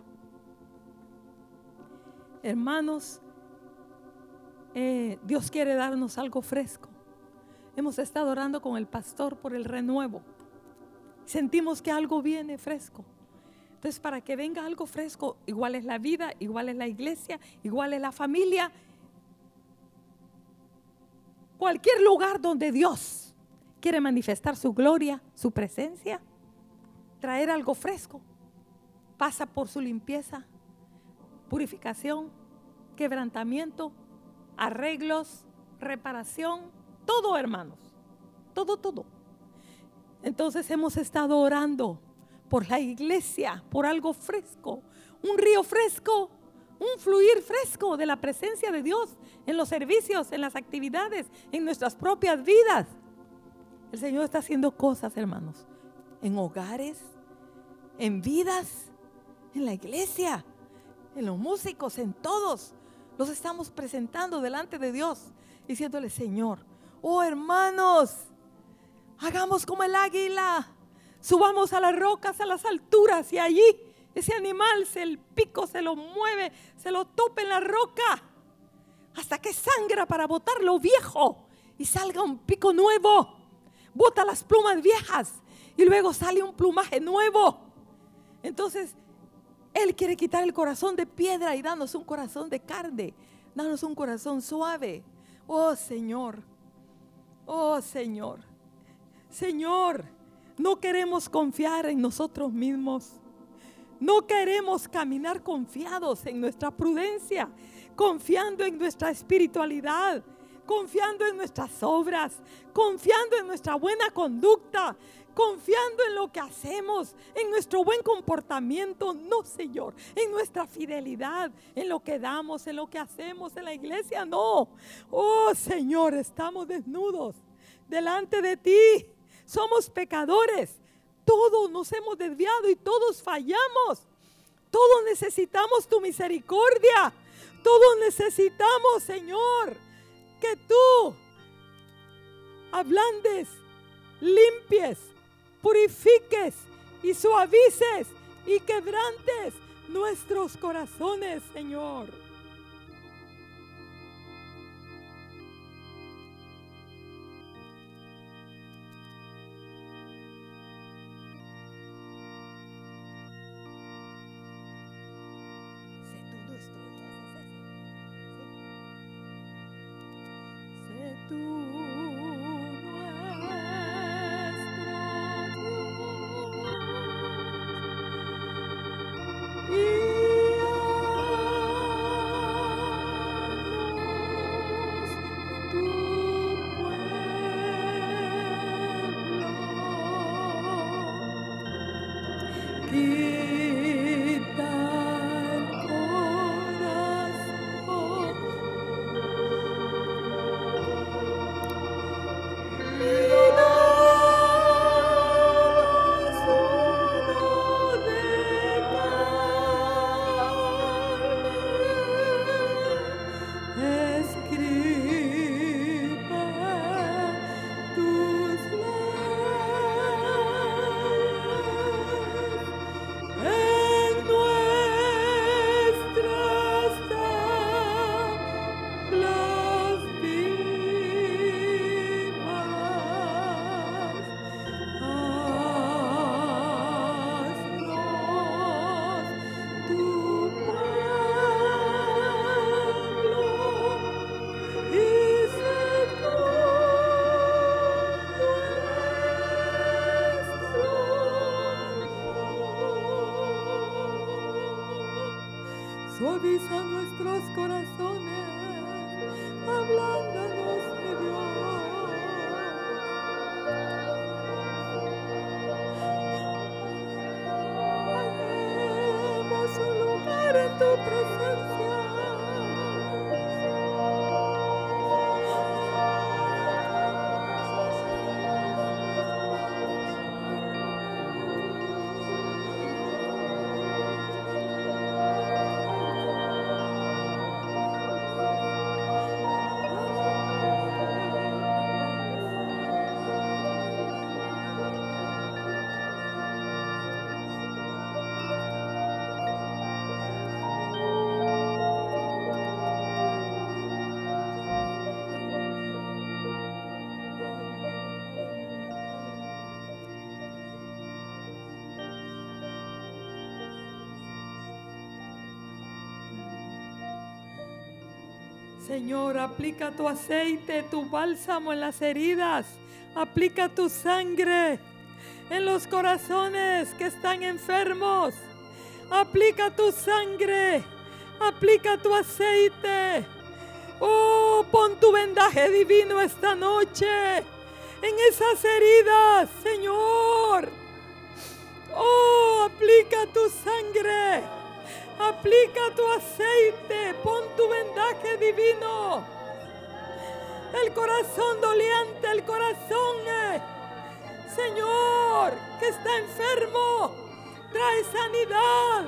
Hermanos, eh, Dios quiere darnos algo fresco. Hemos estado orando con el pastor por el renuevo. Sentimos que algo viene fresco. Entonces, para que venga algo fresco, igual es la vida, igual es la iglesia, igual es la familia. Cualquier lugar donde Dios quiere manifestar su gloria, su presencia, traer algo fresco, pasa por su limpieza, purificación, quebrantamiento, arreglos, reparación, todo hermanos, todo, todo. Entonces hemos estado orando por la iglesia, por algo fresco, un río fresco, un fluir fresco de la presencia de Dios en los servicios, en las actividades, en nuestras propias vidas. El Señor está haciendo cosas, hermanos, en hogares, en vidas, en la iglesia, en los músicos, en todos. Los estamos presentando delante de Dios, diciéndole, Señor, oh hermanos, hagamos como el águila, subamos a las rocas, a las alturas, y allí ese animal, el pico se lo mueve, se lo tope en la roca, hasta que sangra para botar lo viejo y salga un pico nuevo. Bota las plumas viejas y luego sale un plumaje nuevo. Entonces, él quiere quitar el corazón de piedra y darnos un corazón de carne. Danos un corazón suave. Oh Señor. Oh Señor. Señor, no queremos confiar en nosotros mismos. No queremos caminar confiados en nuestra prudencia, confiando en nuestra espiritualidad, confiando en nuestras obras, confiando en nuestra buena conducta, confiando en lo que hacemos, en nuestro buen comportamiento, no Señor, en nuestra fidelidad, en lo que damos, en lo que hacemos en la iglesia, no. Oh Señor, estamos desnudos delante de ti, somos pecadores, todos nos hemos desviado y todos fallamos, todos necesitamos tu misericordia, todos necesitamos, Señor, que tú ablandes, limpies, purifiques y suavices y quebrantes nuestros corazones, Señor. Suaviza nuestros corazones, hablándonos Señor, aplica tu aceite, tu bálsamo en las heridas. Aplica tu sangre en los corazones que están enfermos. Aplica tu sangre. Aplica tu aceite. Oh, pon tu vendaje divino esta noche en esas heridas, Señor. Oh, aplica tu sangre. Aplica tu aceite, pon tu vendaje divino. El corazón doliente, el corazón, eh, Señor, que está enfermo, trae sanidad,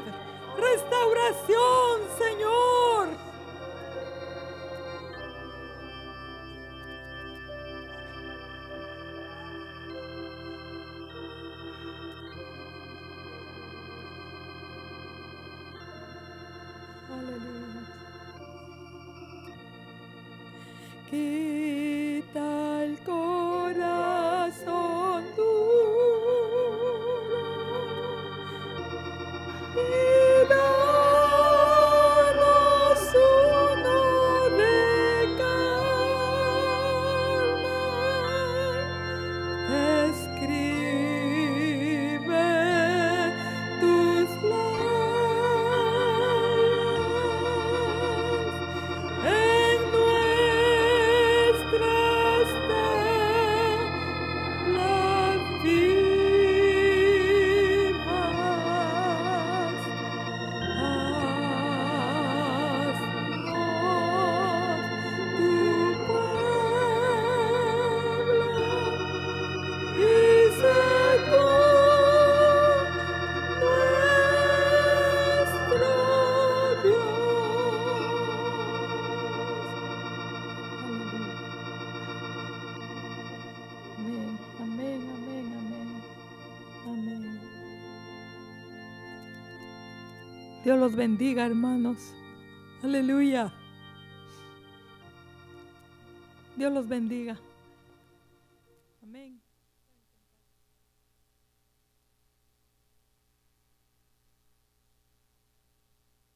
restauración, Señor. Dios los bendiga, hermanos. Aleluya. Dios los bendiga.